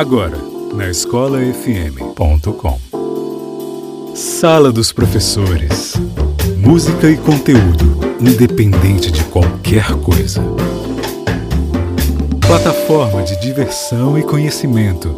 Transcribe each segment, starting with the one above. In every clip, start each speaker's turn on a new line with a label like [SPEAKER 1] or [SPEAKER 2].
[SPEAKER 1] Agora, na escolafm.com. Sala dos Professores. Música e conteúdo, independente de qualquer coisa. Plataforma de diversão e conhecimento.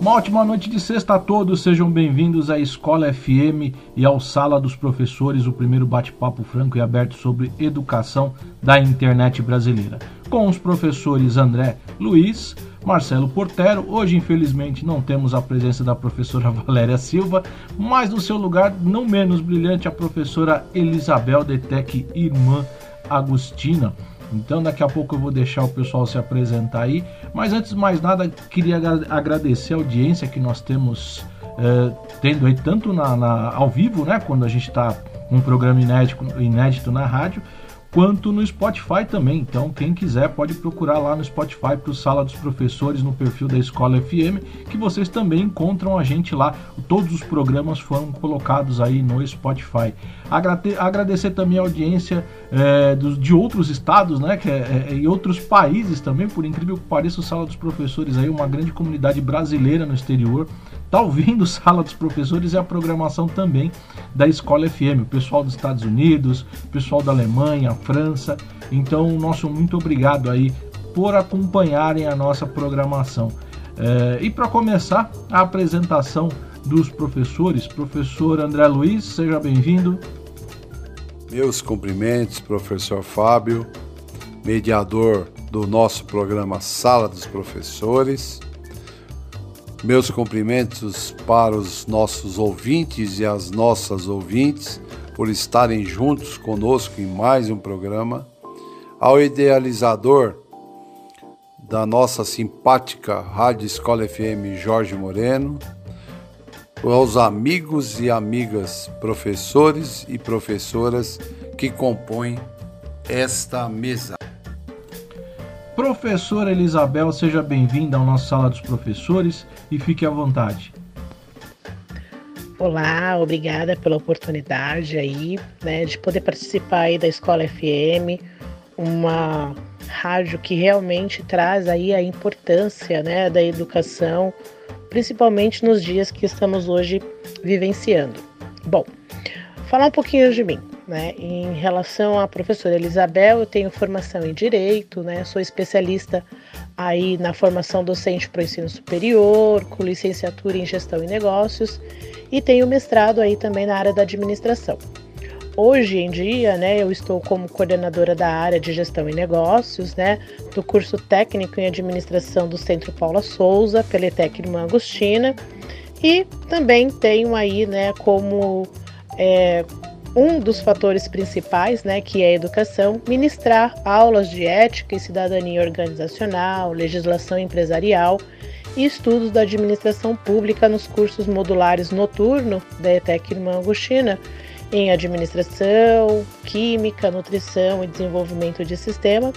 [SPEAKER 2] Uma ótima noite de sexta a todos, sejam bem-vindos à Escola FM e ao Sala dos Professores, o primeiro bate-papo franco e aberto sobre educação da internet brasileira. Com os professores André Luiz, Marcelo Portero. Hoje, infelizmente, não temos a presença da professora Valéria Silva, mas no seu lugar, não menos brilhante, a professora Elisabel Detec, irmã Agostina. Então daqui a pouco eu vou deixar o pessoal se apresentar aí. Mas antes de mais nada, queria agradecer a audiência que nós temos eh, tendo aí tanto na, na, ao vivo, né? Quando a gente está um programa inédito, inédito na rádio, quanto no Spotify também. Então, quem quiser pode procurar lá no Spotify para o Sala dos Professores no perfil da Escola FM, que vocês também encontram a gente lá. Todos os programas foram colocados aí no Spotify. Agradecer também a audiência é, dos, de outros estados, né, que é, é, e outros países também, por incrível que pareça, o Sala dos Professores aí, uma grande comunidade brasileira no exterior, tá ouvindo Sala dos Professores e a programação também da Escola FM, o pessoal dos Estados Unidos, o pessoal da Alemanha, França. Então, nosso muito obrigado aí por acompanharem a nossa programação. É, e para começar a apresentação dos professores, professor André Luiz, seja bem-vindo.
[SPEAKER 3] Meus cumprimentos, professor Fábio, mediador do nosso programa Sala dos Professores. Meus cumprimentos para os nossos ouvintes e as nossas ouvintes por estarem juntos conosco em mais um programa. Ao idealizador da nossa simpática Rádio Escola FM Jorge Moreno, aos amigos e amigas professores e professoras que compõem esta mesa.
[SPEAKER 2] Professora Elisabel, seja bem-vinda ao nosso Sala dos Professores e fique à vontade.
[SPEAKER 4] Olá, obrigada pela oportunidade aí, né, de poder participar aí da Escola FM, uma rádio que realmente traz aí a importância, né, da educação, principalmente nos dias que estamos hoje vivenciando. Bom, falar um pouquinho de mim. Né? Em relação à professora Elisabel, eu tenho formação em Direito, né? sou especialista aí na formação docente para o ensino superior, com licenciatura em Gestão e Negócios e tenho mestrado aí também na área da administração. Hoje em dia, né, eu estou como coordenadora da área de gestão e negócios, né, do curso técnico em administração do Centro Paula Souza, pela ETEC Irmã Agostina, e também tenho aí, né, como é, um dos fatores principais, né, que é a educação, ministrar aulas de ética e cidadania organizacional, legislação empresarial e estudos da administração pública nos cursos modulares noturno da ETEC Irmã Agostina em administração, química, nutrição e desenvolvimento de sistema.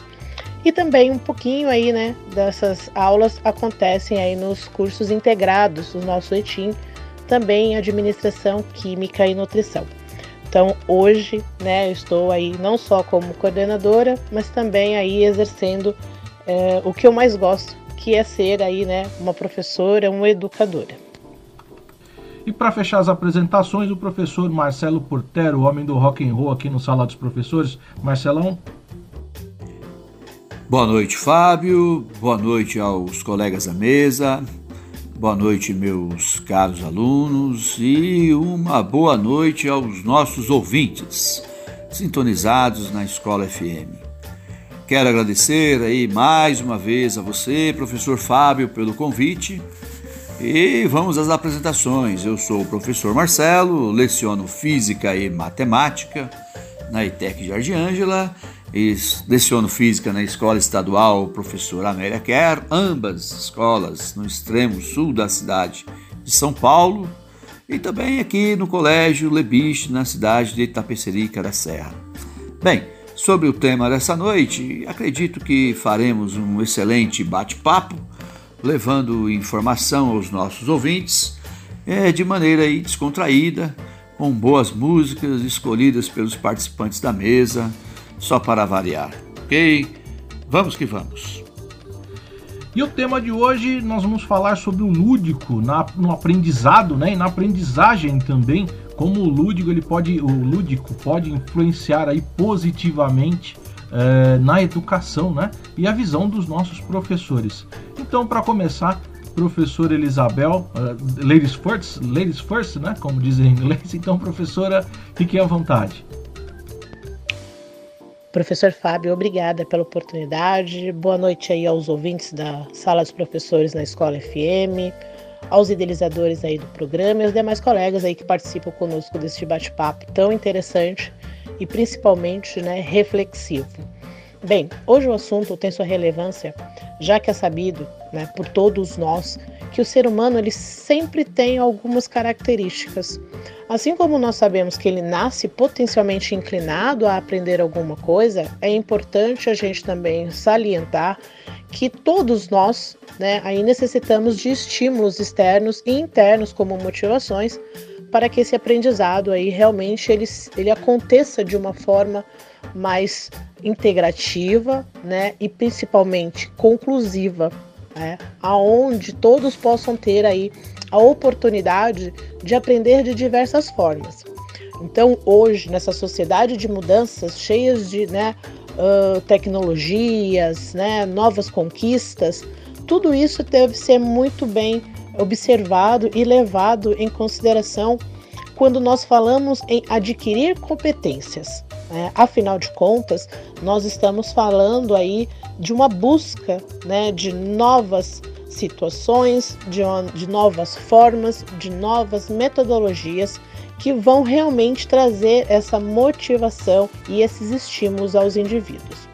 [SPEAKER 4] E também um pouquinho aí, né, dessas aulas acontecem aí nos cursos integrados do nosso ETIM, também em administração, química e nutrição. Então, hoje, né, eu estou aí não só como coordenadora, mas também aí exercendo é, o que eu mais gosto, que é ser aí, né, uma professora, uma educadora.
[SPEAKER 2] E para fechar as apresentações, o professor Marcelo Portero, o homem do rock and roll aqui no Sala dos Professores. Marcelão.
[SPEAKER 5] Boa noite, Fábio. Boa noite aos colegas da mesa. Boa noite, meus caros alunos, e uma boa noite aos nossos ouvintes sintonizados na Escola FM. Quero agradecer aí mais uma vez a você, professor Fábio, pelo convite. E vamos às apresentações. Eu sou o professor Marcelo, leciono Física e Matemática na ITEC Jardim Ângela leciono física na Escola Estadual Professor Amélia Kerr, ambas escolas no extremo sul da cidade de São Paulo, e também aqui no Colégio Lebiche, na cidade de Itapecerica da Serra. Bem, sobre o tema dessa noite, acredito que faremos um excelente bate-papo, levando informação aos nossos ouvintes é, de maneira aí descontraída, com boas músicas escolhidas pelos participantes da mesa só para variar, ok? Vamos que vamos.
[SPEAKER 2] E o tema de hoje nós vamos falar sobre o lúdico na, no aprendizado, né, e na aprendizagem também, como o lúdico ele pode, o lúdico pode influenciar aí positivamente é, na educação, né, e a visão dos nossos professores. Então, para começar, professora Elisabel, uh, ladies first, ladies first, né, como dizem em inglês. Então, professora, fique à vontade.
[SPEAKER 4] Professor Fábio, obrigada pela oportunidade. Boa noite aí aos ouvintes da Sala dos Professores na Escola FM, aos idealizadores aí do programa e aos demais colegas aí que participam conosco deste bate-papo tão interessante e principalmente, né, reflexivo. Bem, hoje o assunto tem sua relevância, já que é sabido, né, por todos nós, que o ser humano ele sempre tem algumas características. Assim como nós sabemos que ele nasce potencialmente inclinado a aprender alguma coisa, é importante a gente também salientar que todos nós, né, aí necessitamos de estímulos externos e internos como motivações para que esse aprendizado aí realmente ele, ele aconteça de uma forma mais integrativa, né, e principalmente conclusiva, né, aonde todos possam ter aí a oportunidade de aprender de diversas formas. Então, hoje, nessa sociedade de mudanças, cheias de né, uh, tecnologias, né, novas conquistas, tudo isso deve ser muito bem observado e levado em consideração quando nós falamos em adquirir competências. Né? Afinal de contas, nós estamos falando aí de uma busca né, de novas situações, de, de novas formas, de novas metodologias que vão realmente trazer essa motivação e esses estímulos aos indivíduos.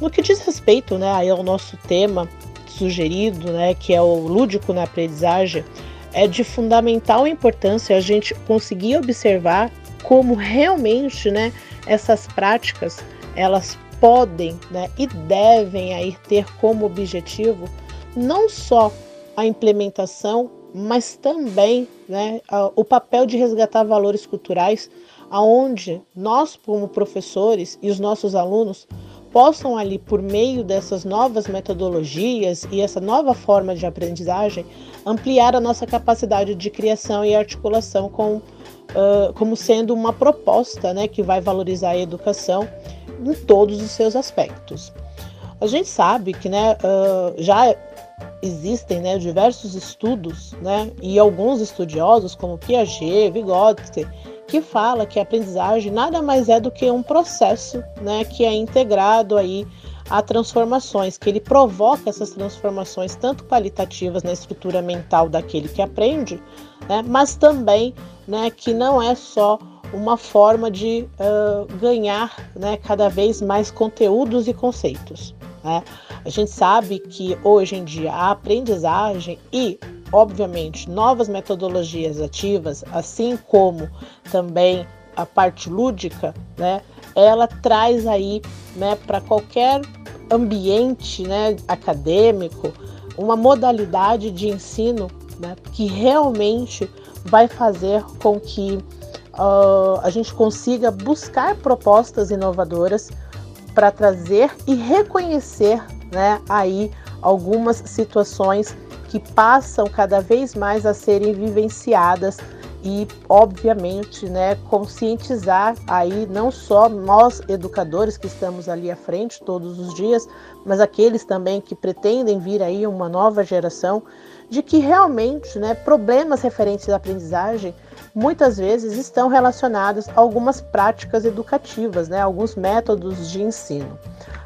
[SPEAKER 4] No que diz respeito né, ao nosso tema sugerido, né, que é o lúdico na aprendizagem, é de fundamental importância a gente conseguir observar como realmente né, essas práticas elas podem né, e devem aí ter como objetivo não só a implementação, mas também né, o papel de resgatar valores culturais, aonde nós, como professores e os nossos alunos, possam ali, por meio dessas novas metodologias e essa nova forma de aprendizagem, ampliar a nossa capacidade de criação e articulação com, uh, como sendo uma proposta né, que vai valorizar a educação em todos os seus aspectos. A gente sabe que né, uh, já existem né, diversos estudos né, e alguns estudiosos, como Piaget, Vygotsky, que fala que a aprendizagem nada mais é do que um processo né, que é integrado aí a transformações, que ele provoca essas transformações tanto qualitativas na estrutura mental daquele que aprende, né, mas também né, que não é só uma forma de uh, ganhar né, cada vez mais conteúdos e conceitos. Né? A gente sabe que hoje em dia a aprendizagem e, obviamente, novas metodologias ativas, assim como também a parte lúdica, né, ela traz aí né, para qualquer ambiente né, acadêmico uma modalidade de ensino né, que realmente vai fazer com que uh, a gente consiga buscar propostas inovadoras para trazer e reconhecer né, aí algumas situações que passam cada vez mais a serem vivenciadas e, obviamente, né, conscientizar aí não só nós educadores que estamos ali à frente todos os dias, mas aqueles também que pretendem vir aí uma nova geração de que realmente, né, problemas referentes à aprendizagem muitas vezes estão relacionados a algumas práticas educativas, né, alguns métodos de ensino.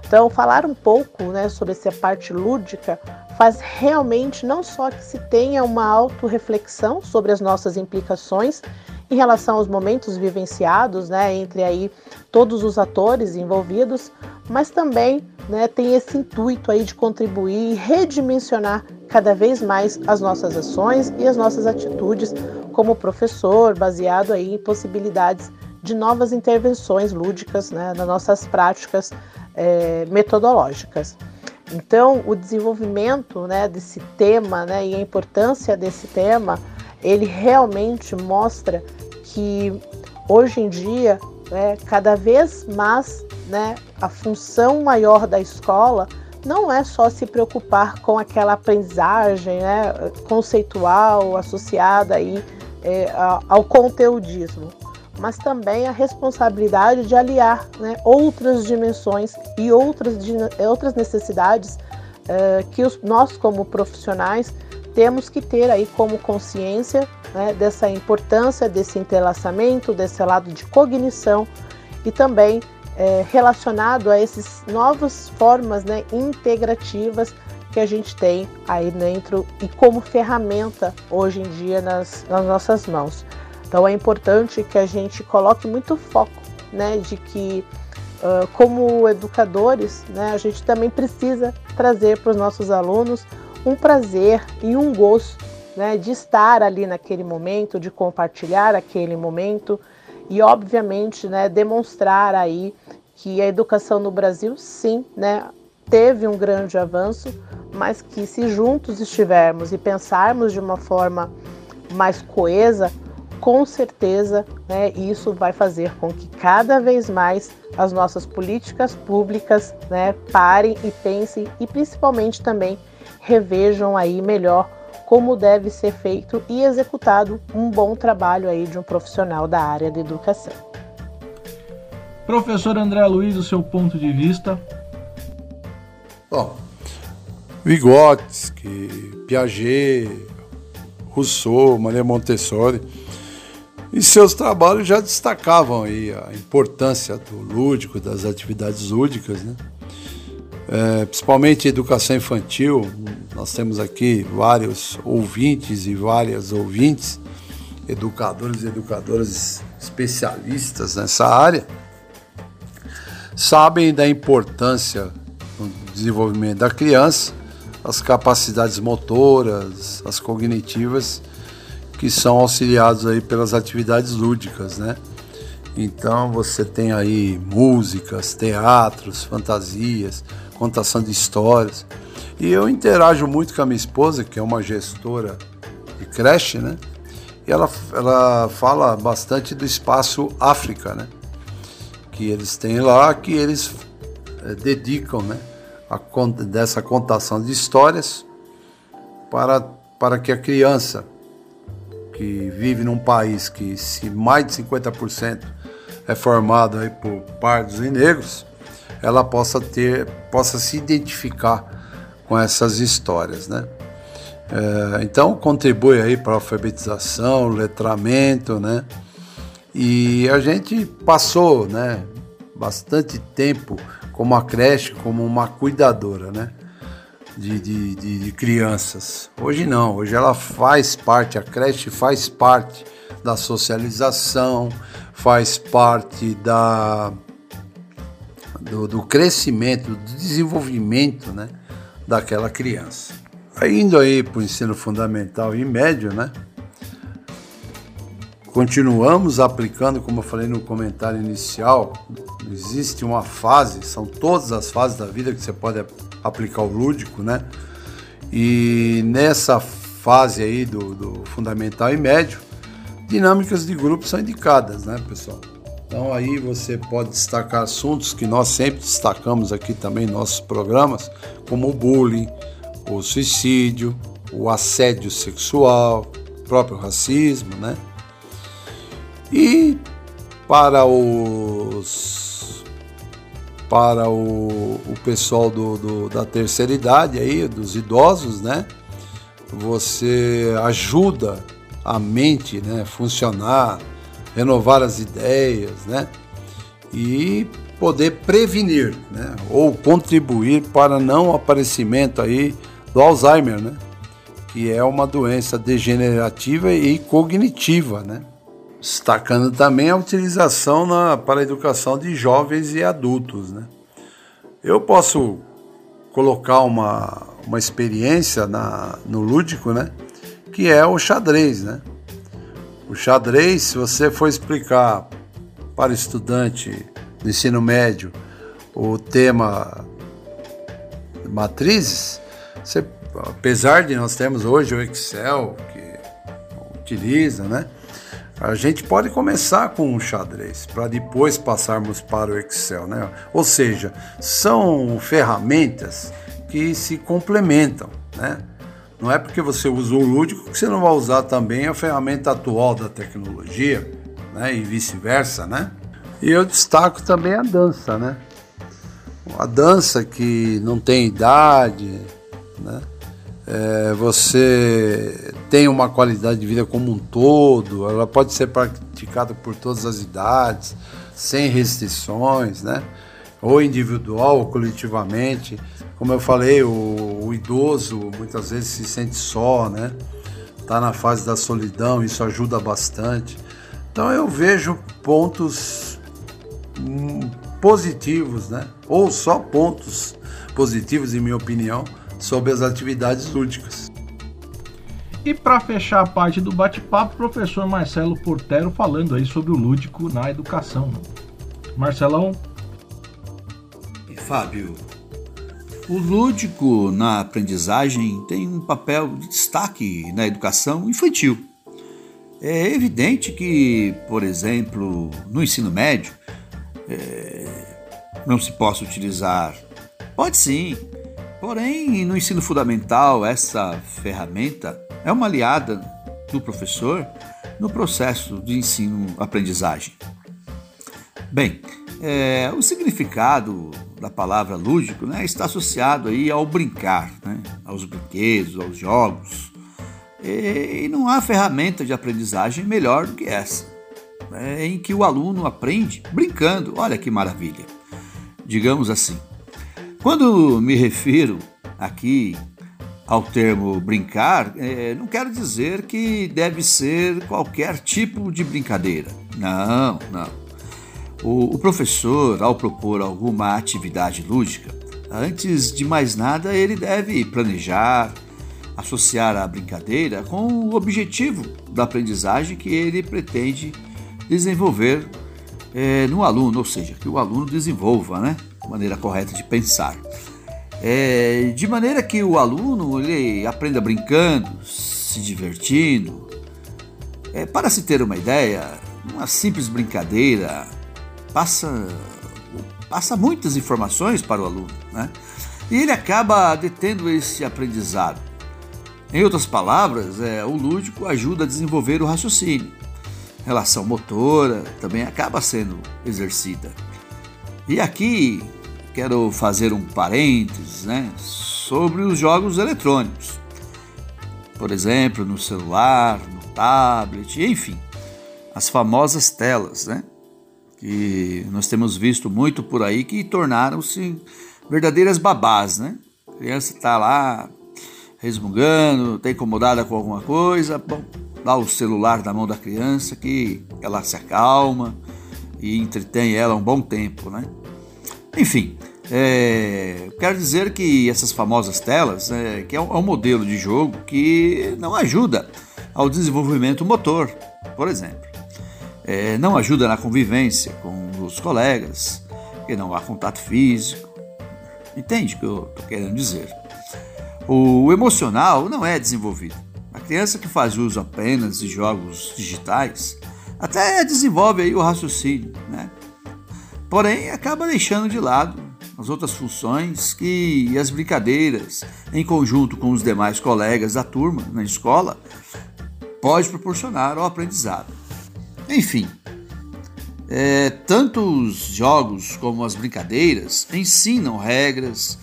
[SPEAKER 4] Então, falar um pouco né, sobre essa parte lúdica faz realmente não só que se tenha uma autorreflexão sobre as nossas implicações em relação aos momentos vivenciados, né, entre aí todos os atores envolvidos, mas também né, tem esse intuito aí de contribuir e redimensionar cada vez mais as nossas ações e as nossas atitudes como professor, baseado aí em possibilidades de novas intervenções lúdicas né, nas nossas práticas é, metodológicas. Então, o desenvolvimento né, desse tema né, e a importância desse tema, ele realmente mostra que hoje em dia, né, cada vez mais, né, a função maior da escola não é só se preocupar com aquela aprendizagem né, conceitual associada aí, é, ao conteudismo, mas também a responsabilidade de aliar né, outras dimensões e outras, outras necessidades é, que os, nós, como profissionais, temos que ter aí como consciência né, dessa importância desse entrelaçamento, desse lado de cognição e também é, relacionado a essas novas formas né, integrativas que a gente tem aí dentro e como ferramenta hoje em dia nas, nas nossas mãos. Então é importante que a gente coloque muito foco, né, de que uh, como educadores, né, a gente também precisa trazer para os nossos alunos um prazer e um gosto, né, de estar ali naquele momento, de compartilhar aquele momento e obviamente, né, demonstrar aí que a educação no Brasil, sim, né, teve um grande avanço, mas que se juntos estivermos e pensarmos de uma forma mais coesa, com certeza né, isso vai fazer com que cada vez mais as nossas políticas públicas né, parem e pensem e principalmente também revejam aí melhor como deve ser feito e executado um bom trabalho aí de um profissional da área de educação.
[SPEAKER 2] Professor André Luiz, o seu ponto de vista?
[SPEAKER 3] Bom, Vygotsky, Piaget, Rousseau, Maria Montessori, e seus trabalhos já destacavam aí a importância do lúdico, das atividades lúdicas, né? É, principalmente educação infantil. Nós temos aqui vários ouvintes e várias ouvintes, educadores e educadoras especialistas nessa área sabem da importância no desenvolvimento da criança, as capacidades motoras, as cognitivas, que são auxiliados aí pelas atividades lúdicas, né? Então você tem aí músicas, teatros, fantasias, contação de histórias. E eu interajo muito com a minha esposa, que é uma gestora de creche, né? E ela, ela fala bastante do espaço África, né? que eles têm lá, que eles é, dedicam né, a, dessa contação de histórias para, para que a criança que vive num país que se mais de 50% é formado aí por pardos e negros, ela possa ter, possa se identificar com essas histórias, né? É, então contribui aí para a alfabetização, letramento, né? E a gente passou, né, bastante tempo como a creche, como uma cuidadora, né, de, de, de, de crianças. Hoje não, hoje ela faz parte, a creche faz parte da socialização, faz parte da do, do, crescimento, do desenvolvimento, né, daquela criança. Indo aí para o ensino fundamental e médio, né, Continuamos aplicando, como eu falei no comentário inicial, existe uma fase, são todas as fases da vida que você pode aplicar o lúdico, né? E nessa fase aí do, do fundamental e médio, dinâmicas de grupo são indicadas, né, pessoal? Então aí você pode destacar assuntos que nós sempre destacamos aqui também em nossos programas, como o bullying, o suicídio, o assédio sexual, o próprio racismo, né? E para os para o, o pessoal do, do, da terceira idade aí, dos idosos, né? Você ajuda a mente, né, funcionar, renovar as ideias, né? E poder prevenir, né, ou contribuir para não aparecimento aí do Alzheimer, né? Que é uma doença degenerativa e cognitiva, né? destacando também a utilização na, para a educação de jovens e adultos. Né? Eu posso colocar uma, uma experiência na, no lúdico, né? que é o xadrez. Né? O xadrez, se você for explicar para o estudante do ensino médio o tema matrizes, você, apesar de nós termos hoje o Excel que utiliza, né? A gente pode começar com um xadrez para depois passarmos para o Excel, né? Ou seja, são ferramentas que se complementam, né? Não é porque você usa o lúdico que você não vai usar também a ferramenta atual da tecnologia, né? E vice-versa, né? E eu destaco também a dança, né? A dança que não tem idade, né? É, você tem uma qualidade de vida como um todo, ela pode ser praticada por todas as idades, sem restrições, né? Ou individual ou coletivamente. Como eu falei, o, o idoso muitas vezes se sente só, né? Está na fase da solidão, isso ajuda bastante. Então eu vejo pontos hum, positivos, né? Ou só pontos positivos, em minha opinião, sobre as atividades lúdicas.
[SPEAKER 2] E para fechar a parte do bate-papo, professor Marcelo Portero falando aí sobre o lúdico na educação. Marcelão.
[SPEAKER 5] Fábio, o lúdico na aprendizagem tem um papel de destaque na educação infantil. É evidente que, por exemplo, no ensino médio, é, não se possa utilizar. Pode sim, porém, no ensino fundamental, essa ferramenta é uma aliada do professor no processo de ensino-aprendizagem. Bem, é, o significado da palavra lúdico né, está associado aí ao brincar, né, aos brinquedos, aos jogos. E, e não há ferramenta de aprendizagem melhor do que essa, né, em que o aluno aprende brincando. Olha que maravilha! Digamos assim. Quando me refiro aqui ao termo brincar, é, não quero dizer que deve ser qualquer tipo de brincadeira. Não, não. O, professor, ao propor alguma atividade lúdica, antes de mais nada, ele deve planejar, associar a brincadeira com o objetivo da aprendizagem que ele pretende desenvolver é, no aluno, ou seja, que o aluno desenvolva, né, a maneira correta de pensar. É, de maneira que o aluno ele aprenda brincando, se divertindo. É, para se ter uma ideia, uma simples brincadeira passa, passa muitas informações para o aluno, né? E ele acaba detendo esse aprendizado. Em outras palavras, é, o lúdico ajuda a desenvolver o raciocínio. Relação motora também acaba sendo exercida. E aqui quero fazer um parênteses né, sobre os jogos eletrônicos. Por exemplo, no celular, no tablet, enfim, as famosas telas, né? Que nós temos visto muito por aí que tornaram-se verdadeiras babás, né? A criança está lá resmungando, está incomodada com alguma coisa, bom, dá o celular na mão da criança que ela se acalma e entretém ela um bom tempo, né? Enfim, é, quero dizer que essas famosas telas, é, que é um, é um, modelo de jogo que não ajuda ao desenvolvimento motor, por exemplo. É, não ajuda na convivência com os colegas, que não há contato físico. Entende o que eu estou querendo dizer? O emocional não é desenvolvido. A criança que faz uso apenas de jogos digitais até desenvolve aí o raciocínio, né? porém acaba deixando de lado as outras funções que e as brincadeiras em conjunto com os demais colegas da turma na escola pode proporcionar ao aprendizado. Enfim, é, tanto os jogos como as brincadeiras ensinam regras,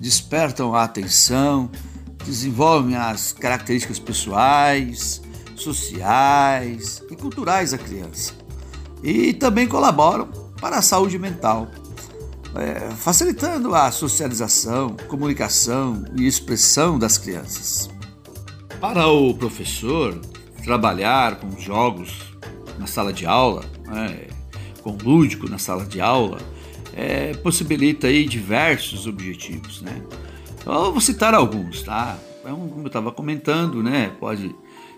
[SPEAKER 5] despertam a atenção, desenvolvem as características pessoais, sociais e culturais da criança e também colaboram para a saúde mental, é, facilitando a socialização, comunicação e expressão das crianças. Para o professor, trabalhar com jogos na sala de aula, é, com lúdico na sala de aula, é, possibilita aí diversos objetivos, né? Eu vou citar alguns, tá? Então, como eu estava comentando, né? Pode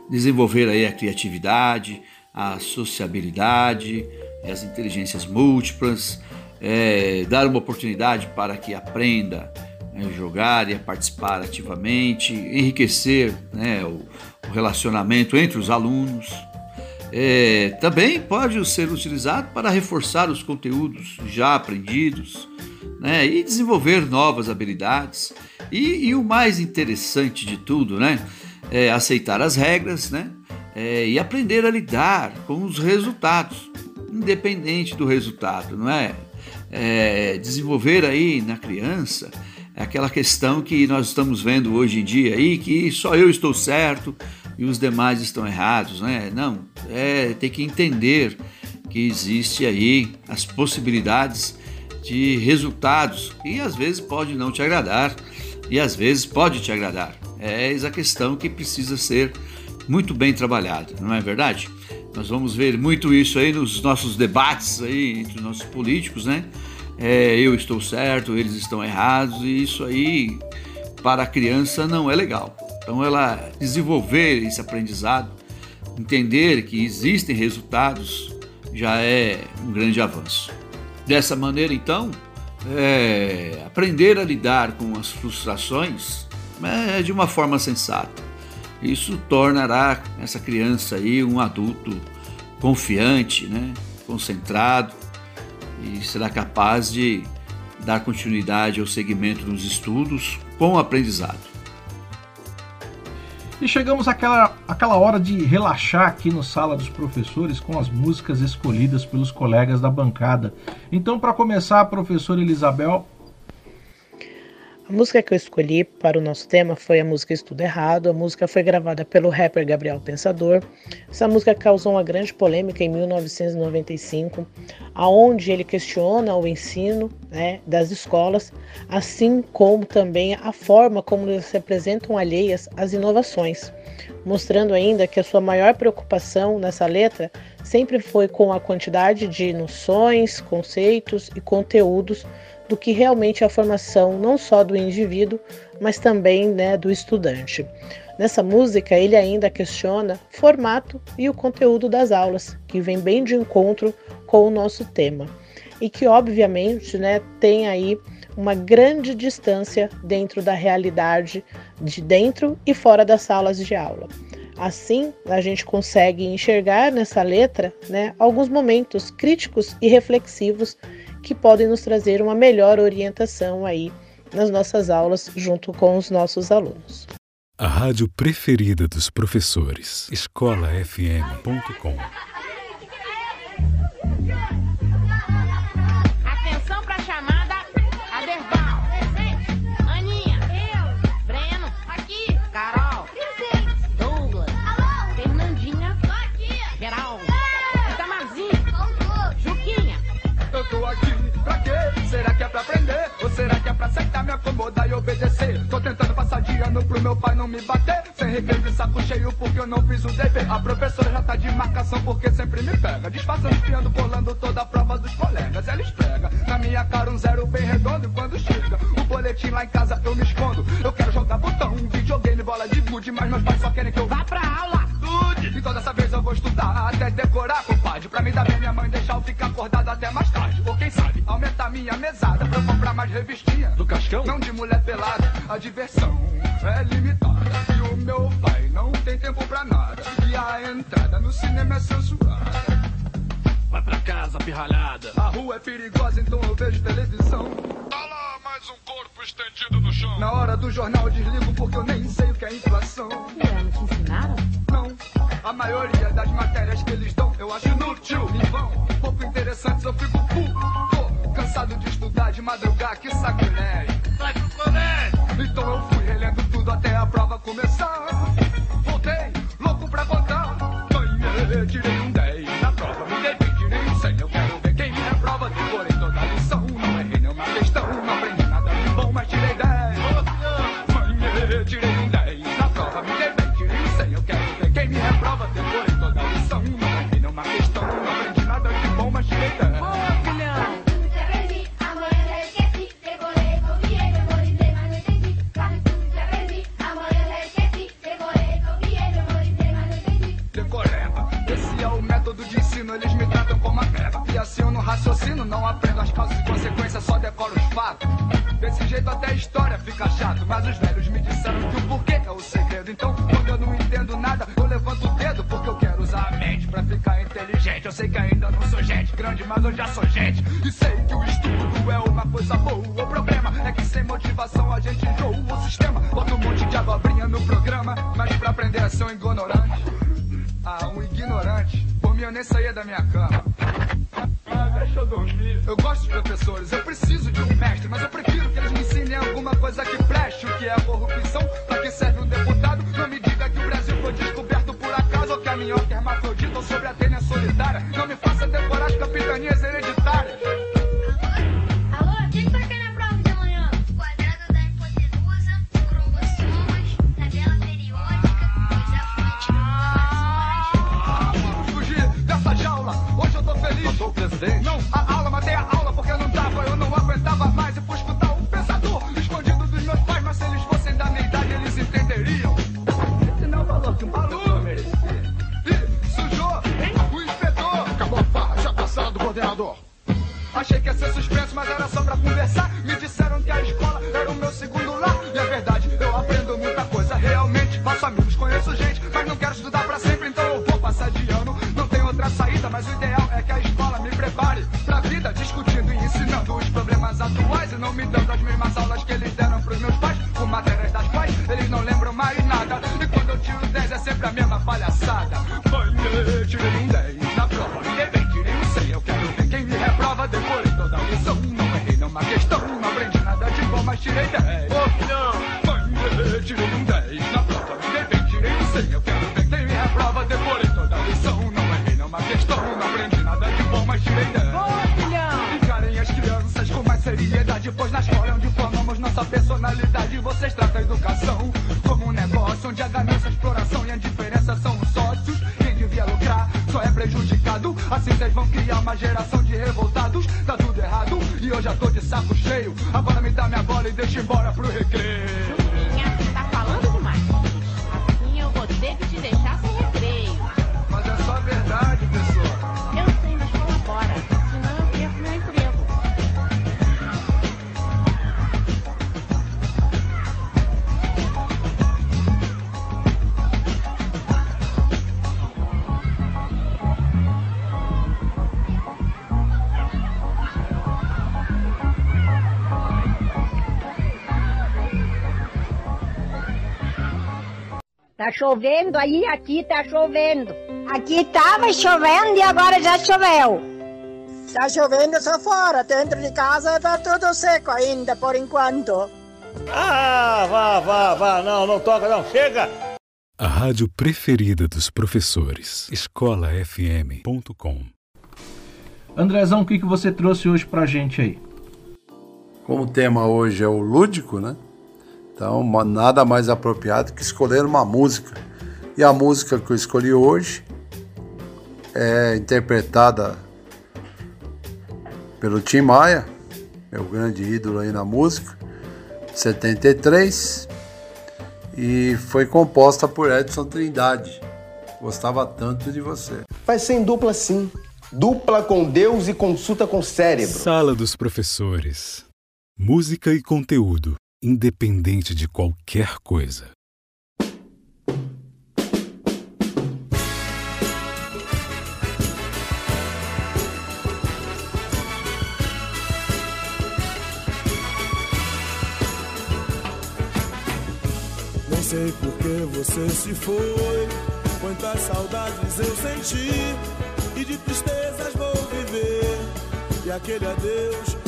[SPEAKER 5] desenvolver aí a criatividade, a sociabilidade, as inteligências múltiplas, é, dar uma oportunidade para que aprenda a né, jogar e a participar ativamente, enriquecer né, o, o, relacionamento entre os alunos. É, também pode ser utilizado para reforçar os conteúdos já aprendidos, né? E desenvolver novas habilidades. E, e o mais interessante de tudo, né? É aceitar as regras, né? É, e aprender a lidar com os resultados, independente do resultado, não é? é desenvolver aí na criança aquela questão que nós estamos vendo hoje em dia aí, que só eu estou certo e os demais estão errados, né? Não, é ter que entender que existe aí as possibilidades de resultados e às vezes pode não te agradar e às vezes pode te agradar. É essa questão que precisa ser muito bem trabalhada, não é verdade? Nós vamos ver muito isso aí nos nossos debates aí entre os nossos políticos, né? É, eu estou certo, eles estão errados e isso aí para a criança não é legal. Então ela desenvolver esse aprendizado, entender que existem resultados já é um grande avanço. Dessa maneira, então, é, aprender a lidar com as frustrações é, de uma forma sensata. Isso tornará essa criança aí um adulto confiante, né, concentrado e será capaz de dar continuidade ao segmento nos estudos com o aprendizado.
[SPEAKER 2] E chegamos àquela, àquela hora de relaxar aqui no Sala dos Professores com as músicas escolhidas pelos colegas da bancada. Então, para começar, professora Elisabel,
[SPEAKER 4] a música que eu escolhi para o nosso tema foi a música Estudo Errado. A música foi gravada pelo rapper Gabriel Pensador. Essa música causou uma grande polêmica em 1995, aonde ele questiona o ensino né, das escolas, assim como também a forma como eles se apresentam alheias às inovações, mostrando ainda que a sua maior preocupação nessa letra sempre foi com a quantidade de noções, conceitos e conteúdos do que realmente é a formação não só do indivíduo, mas também né, do estudante. Nessa música, ele ainda questiona formato e o conteúdo das aulas, que vem bem de encontro com o nosso tema. E que, obviamente, né, tem aí uma grande distância dentro da realidade de dentro e fora das salas de aula. Assim, a gente consegue enxergar nessa letra né, alguns momentos críticos e reflexivos que podem nos trazer uma melhor orientação aí nas nossas aulas junto com os nossos alunos.
[SPEAKER 1] A rádio preferida dos professores, escolafm.com.
[SPEAKER 6] me acomodar e obedecer. Tô tentando passar de ano pro meu pai não me bater. Sem recreio de saco cheio porque eu não fiz o dever. A professora já tá de marcação porque sempre me pega. Disfarçando, espiando, colando toda a prova dos colegas. Ela esfrega na minha cara um zero bem redondo. Quando chega o boletim lá em casa eu me escondo. Eu quero jogar botão, videogame, bola de gude. Mas meus pais só querem que eu vá pra aula. Dude! Então dessa vez eu vou estudar até decorar, compadre. Pra me dar bem minha mãe deixar eu ficar acordado até mais tarde. Ou quem sabe aumentar minha mesada pra eu comprar mais revistinha.
[SPEAKER 7] Do Cascão?
[SPEAKER 6] Não de mulher pelada, a diversão é limitada. E o meu pai não tem tempo pra nada. E a entrada no cinema é censurada.
[SPEAKER 7] Vai pra casa, pirralhada.
[SPEAKER 6] A rua é perigosa, então eu vejo televisão.
[SPEAKER 7] Tá lá mais um corpo estendido no chão.
[SPEAKER 6] Na hora do jornal eu desligo porque eu nem sei o que é inflação. A maioria das matérias que eles dão eu acho inútil. Em vão, pouco interessantes eu fico puto. Cansado de estudar, de madrugar, que sacrilégio.
[SPEAKER 7] Vai pro colégio!
[SPEAKER 6] Então eu fui relendo tudo até a prova começar. Voltei, louco pra contar. Ganhei, tirei ignorante. Por mim eu nem saía da minha cama. Ah, deixa eu dormir. Eu gosto dos professores, eu preciso de um mestre, mas eu prefiro que eles me ensinem alguma coisa que preste. O que é corrupção? Pra que serve um deputado? Não me diga que o Brasil foi descoberto por acaso ou que a minhoca é hermafrodita ou sobre a tênia solitária. Não me faça decorar as capitanias hereditárias. Não, a aula, matei a aula porque eu não tava, eu não aguentava mais. E fui escutar um pensador escondido dos meus pais, mas se eles fossem da minha idade, eles entenderiam. Esse não é o valor que um professor merecia. Ih, sujou, o inspetor.
[SPEAKER 7] Acabou a farra, já passaram do coordenador.
[SPEAKER 6] Achei que ia ser suspenso, mas era só pra conversar. Me disseram que a escola era o meu segundo lar. E é verdade, eu aprendo muita coisa. Realmente, faço amigos, conheço gente, mas não quero pois na escola é onde formamos nossa personalidade. Vocês tratam a educação vocês vão criar uma geração de revoltados. Tá tudo errado e eu já tô de saco cheio. Agora me dá minha bola e deixa embora pro recreio.
[SPEAKER 8] Chovendo aí, aqui tá chovendo. Aqui tava chovendo e agora já choveu. Tá chovendo só fora, dentro de casa tá tudo seco ainda por enquanto.
[SPEAKER 9] Ah, vá, vá, vá, não, não toca, não, chega!
[SPEAKER 1] A rádio preferida dos professores. escolafm.com.
[SPEAKER 2] Andrezão, o que, que você trouxe hoje pra gente aí?
[SPEAKER 3] Como o tema hoje é o lúdico, né? Então, nada mais apropriado que escolher uma música. E a música que eu escolhi hoje é interpretada pelo Tim Maia, meu grande ídolo aí na música, 73, e foi composta por Edson Trindade. Gostava tanto de você.
[SPEAKER 10] Vai ser em dupla sim. Dupla com Deus e consulta com o cérebro.
[SPEAKER 1] Sala dos professores. Música e conteúdo, independente de qualquer coisa.
[SPEAKER 11] Nem sei por que você se foi. Quantas saudades eu senti e de tristezas vou viver. E aquele adeus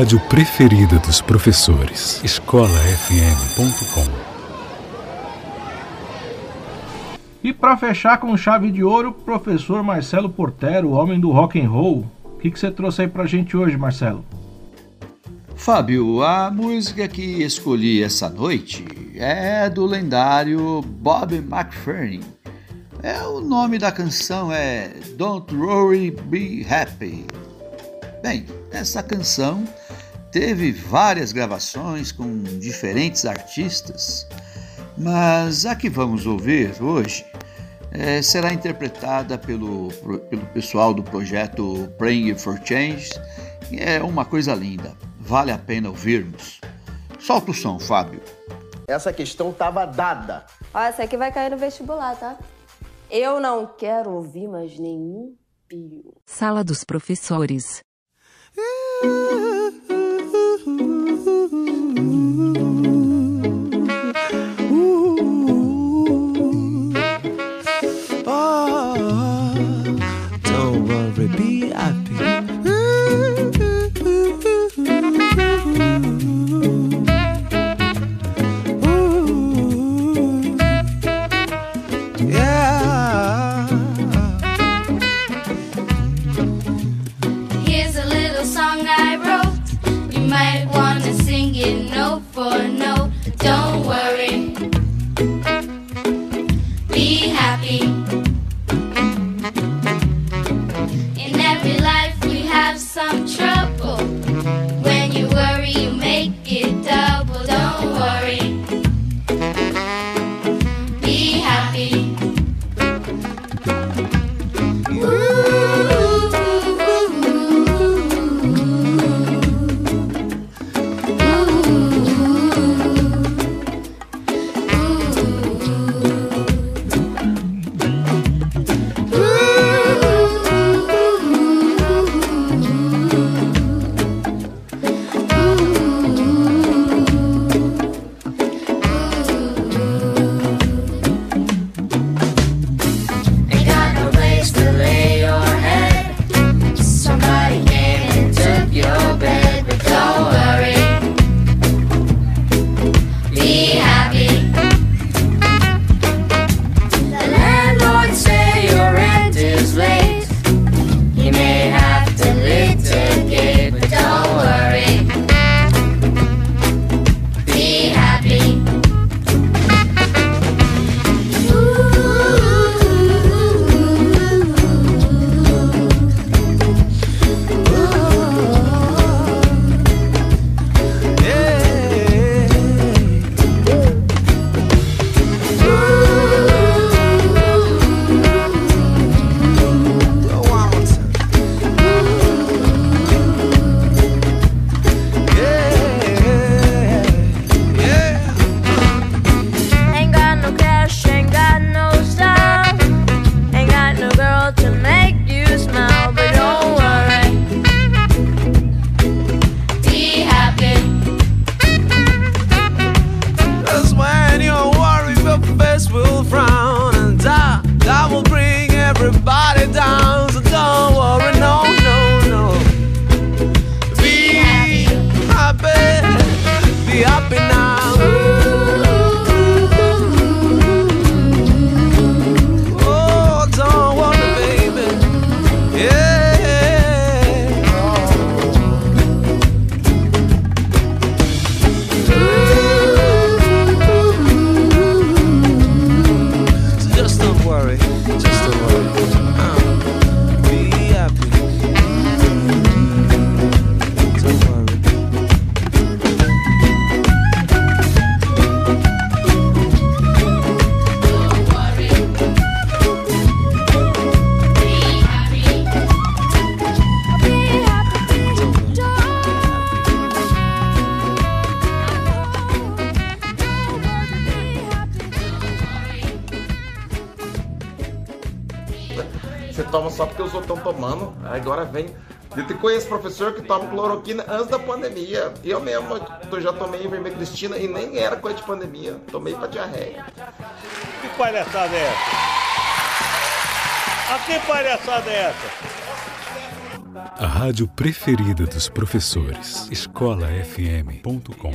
[SPEAKER 1] Rádio preferida dos professores. escolafm.com.
[SPEAKER 2] E para fechar com chave de ouro, professor Marcelo Portero, o homem do rock and roll. O que, que você trouxe aí pra gente hoje, Marcelo?
[SPEAKER 5] Fábio, a música que escolhi essa noite é do lendário Bob McFerrin. É, o nome da canção é Don't Worry, Be Happy. Bem, essa canção teve várias gravações com diferentes artistas, mas a que vamos ouvir hoje eh, será interpretada pelo, pelo pessoal do projeto Praying for Change. e É uma coisa linda, vale a pena ouvirmos. Solta o som, Fábio.
[SPEAKER 10] Essa questão tava dada.
[SPEAKER 12] Ó, essa aqui vai cair no vestibular, tá? Eu não quero ouvir mais nenhum pio.
[SPEAKER 13] Sala dos professores.
[SPEAKER 14] Mmm. Conheço professor que toma cloroquina antes da pandemia. Eu mesmo eu já tomei vermecristina e nem era coisa de pandemia. Tomei pra diarreia.
[SPEAKER 9] Que palhaçada é essa? A que palhaçada é essa?
[SPEAKER 1] A rádio preferida dos professores. escolafm.com.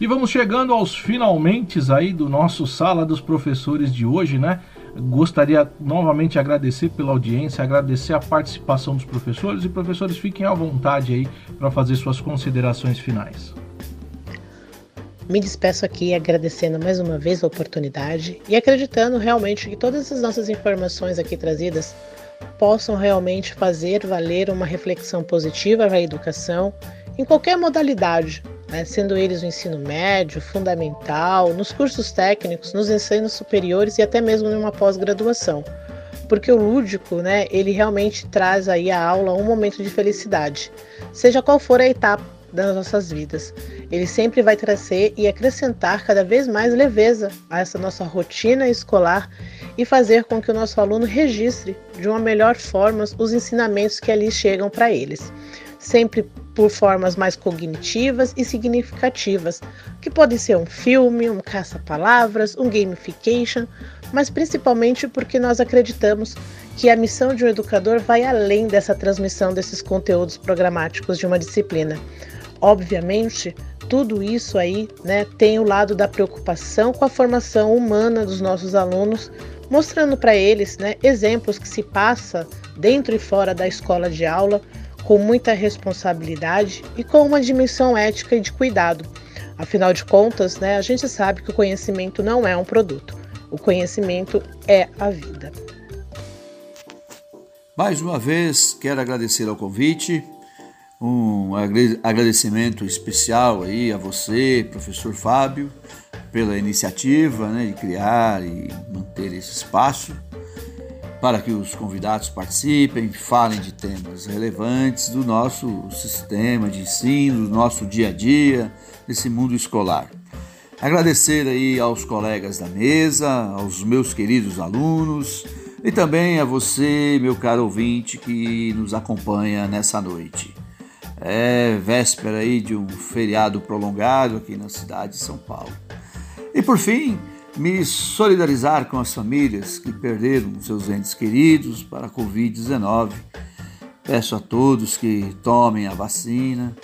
[SPEAKER 2] E vamos chegando aos finalmente aí do nosso Sala dos Professores de hoje, né? Gostaria novamente de agradecer pela audiência, agradecer a participação dos professores e professores fiquem à vontade aí para fazer suas considerações finais.
[SPEAKER 4] Me despeço aqui agradecendo mais uma vez a oportunidade e acreditando realmente que todas as nossas informações aqui trazidas possam realmente fazer valer uma reflexão positiva a educação em qualquer modalidade, né, sendo eles o ensino médio, fundamental, nos cursos técnicos, nos ensinos superiores e até mesmo numa pós-graduação. Porque o lúdico, né, ele realmente traz aí a aula um momento de felicidade, seja qual for a etapa das nossas vidas. Ele sempre vai trazer e acrescentar cada vez mais leveza a essa nossa rotina escolar e fazer com que o nosso aluno registre de uma melhor forma os ensinamentos que ali chegam para eles sempre por formas mais cognitivas e significativas, que podem ser um filme, um caça-palavras, um gamification, mas principalmente porque nós acreditamos que a missão de um educador vai além dessa transmissão desses conteúdos programáticos de uma disciplina. Obviamente, tudo isso aí né, tem o lado da preocupação com a formação humana dos nossos alunos, mostrando para eles né, exemplos que se passa dentro e fora da escola de aula, com muita responsabilidade e com uma dimensão ética e de cuidado. Afinal de contas, né, a gente sabe que o conhecimento não é um produto. O conhecimento é a vida.
[SPEAKER 5] Mais uma vez, quero agradecer ao convite, um agradecimento especial aí a você, professor Fábio, pela iniciativa né, de criar e manter esse espaço para que os convidados participem, falem de temas relevantes do nosso sistema de ensino, do nosso dia a dia, desse mundo escolar. Agradecer aí aos colegas da mesa, aos meus queridos alunos e também a você, meu caro ouvinte, que nos acompanha nessa noite. É véspera aí de um feriado prolongado aqui na cidade de São Paulo. E por fim, me solidarizar com as famílias que perderam seus entes queridos para a Covid-19. Peço a todos que tomem a vacina.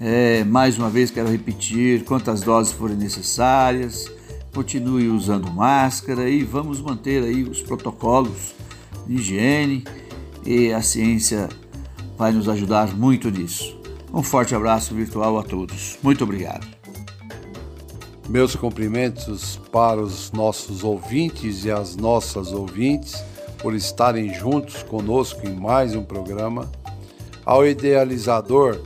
[SPEAKER 5] É, mais uma vez quero repetir quantas doses forem necessárias. Continue usando máscara e vamos manter aí os protocolos de higiene e a ciência vai nos ajudar muito nisso. Um forte abraço virtual a todos. Muito obrigado.
[SPEAKER 3] Meus cumprimentos para os nossos ouvintes e as nossas ouvintes por estarem juntos conosco em mais um programa. Ao idealizador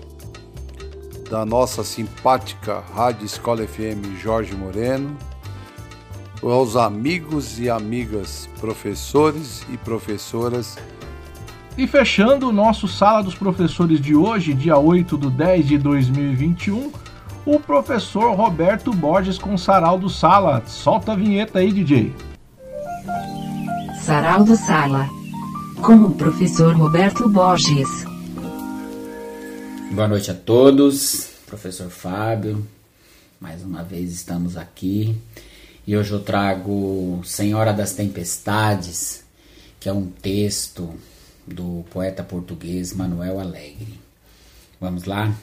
[SPEAKER 3] da nossa simpática Rádio Escola FM, Jorge Moreno, aos amigos e amigas professores e professoras.
[SPEAKER 2] E fechando o nosso Sala dos Professores de hoje, dia 8 de 10 de 2021, o professor Roberto Borges com Sarau do Sala. Solta a vinheta aí, DJ.
[SPEAKER 13] Sarau do Sala. Com o professor Roberto Borges.
[SPEAKER 15] Boa noite a todos, professor Fábio. Mais uma vez estamos aqui e hoje eu trago Senhora das Tempestades, que é um texto do poeta português Manuel Alegre. Vamos lá?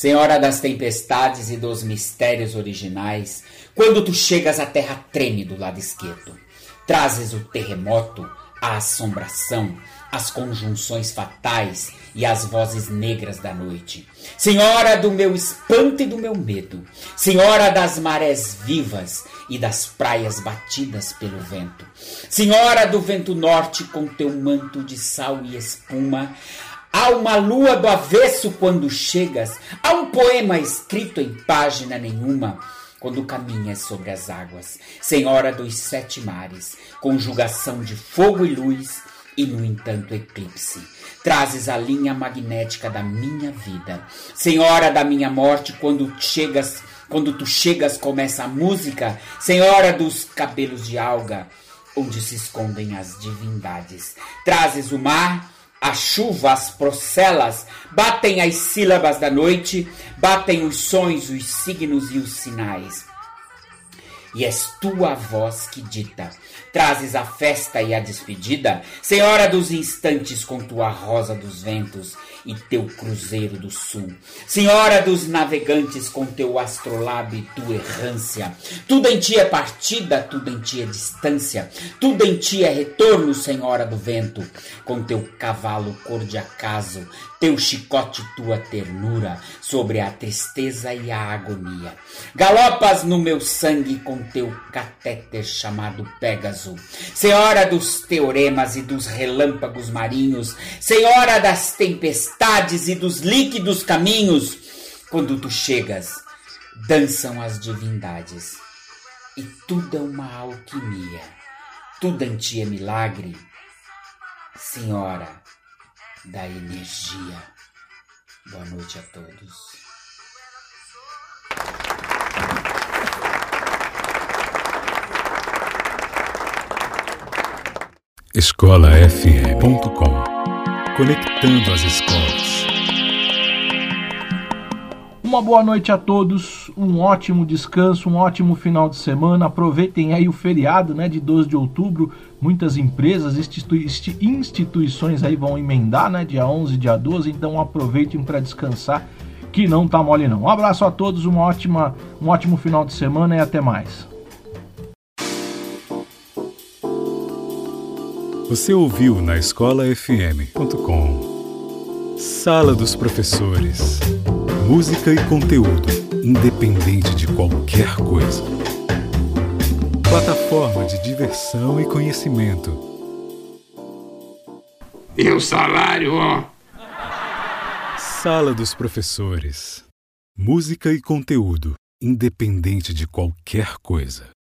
[SPEAKER 15] Senhora das tempestades e dos mistérios originais, quando tu chegas à terra treme do lado esquerdo, trazes o terremoto, a assombração, as conjunções fatais e as vozes negras da noite. Senhora do meu espanto e do meu medo, Senhora das marés vivas e das praias batidas pelo vento, Senhora do vento norte com teu manto de sal e espuma, Há uma lua do avesso quando chegas, há um poema escrito em página nenhuma quando caminhas sobre as águas, senhora dos sete mares, conjugação de fogo e luz e, no entanto, eclipse. Trazes a linha magnética da minha vida, senhora da minha morte, quando chegas Quando tu chegas, começa a música, senhora dos cabelos de alga, onde se escondem as divindades. Trazes o mar, a chuva, as procelas, batem as sílabas da noite, batem os sons, os signos e os sinais. E és tua voz que dita, trazes a festa e a despedida, senhora dos instantes com tua rosa dos ventos, e teu cruzeiro do sul. Senhora dos navegantes com teu astrolábio e tua errância. Tudo em ti é partida, tudo em ti é distância. Tudo em ti é retorno, Senhora do vento. Com teu cavalo cor de acaso, teu chicote tua ternura sobre a tristeza e a agonia. Galopas no meu sangue com teu catéter chamado Pégaso. Senhora dos teoremas e dos relâmpagos marinhos, Senhora das tempestades e dos líquidos caminhos, quando tu chegas, dançam as divindades. E tudo é uma alquimia, tudo em ti é milagre. Senhora, da energia. Boa noite a todos.
[SPEAKER 1] escolafm.com Conectando as escolas.
[SPEAKER 2] Uma boa noite a todos, um ótimo descanso, um ótimo final de semana. Aproveitem aí o feriado, né, de 12 de outubro. Muitas empresas, institui instituições aí vão emendar, né, dia 11, dia 12, então aproveitem para descansar, que não tá mole não. Um abraço a todos, uma ótima, um ótimo final de semana e até mais.
[SPEAKER 1] Você ouviu na escolafm.com Sala dos Professores. Música e conteúdo, independente de qualquer coisa. Plataforma de diversão e conhecimento.
[SPEAKER 16] E o salário, ó.
[SPEAKER 1] Sala dos Professores. Música e conteúdo, independente de qualquer coisa.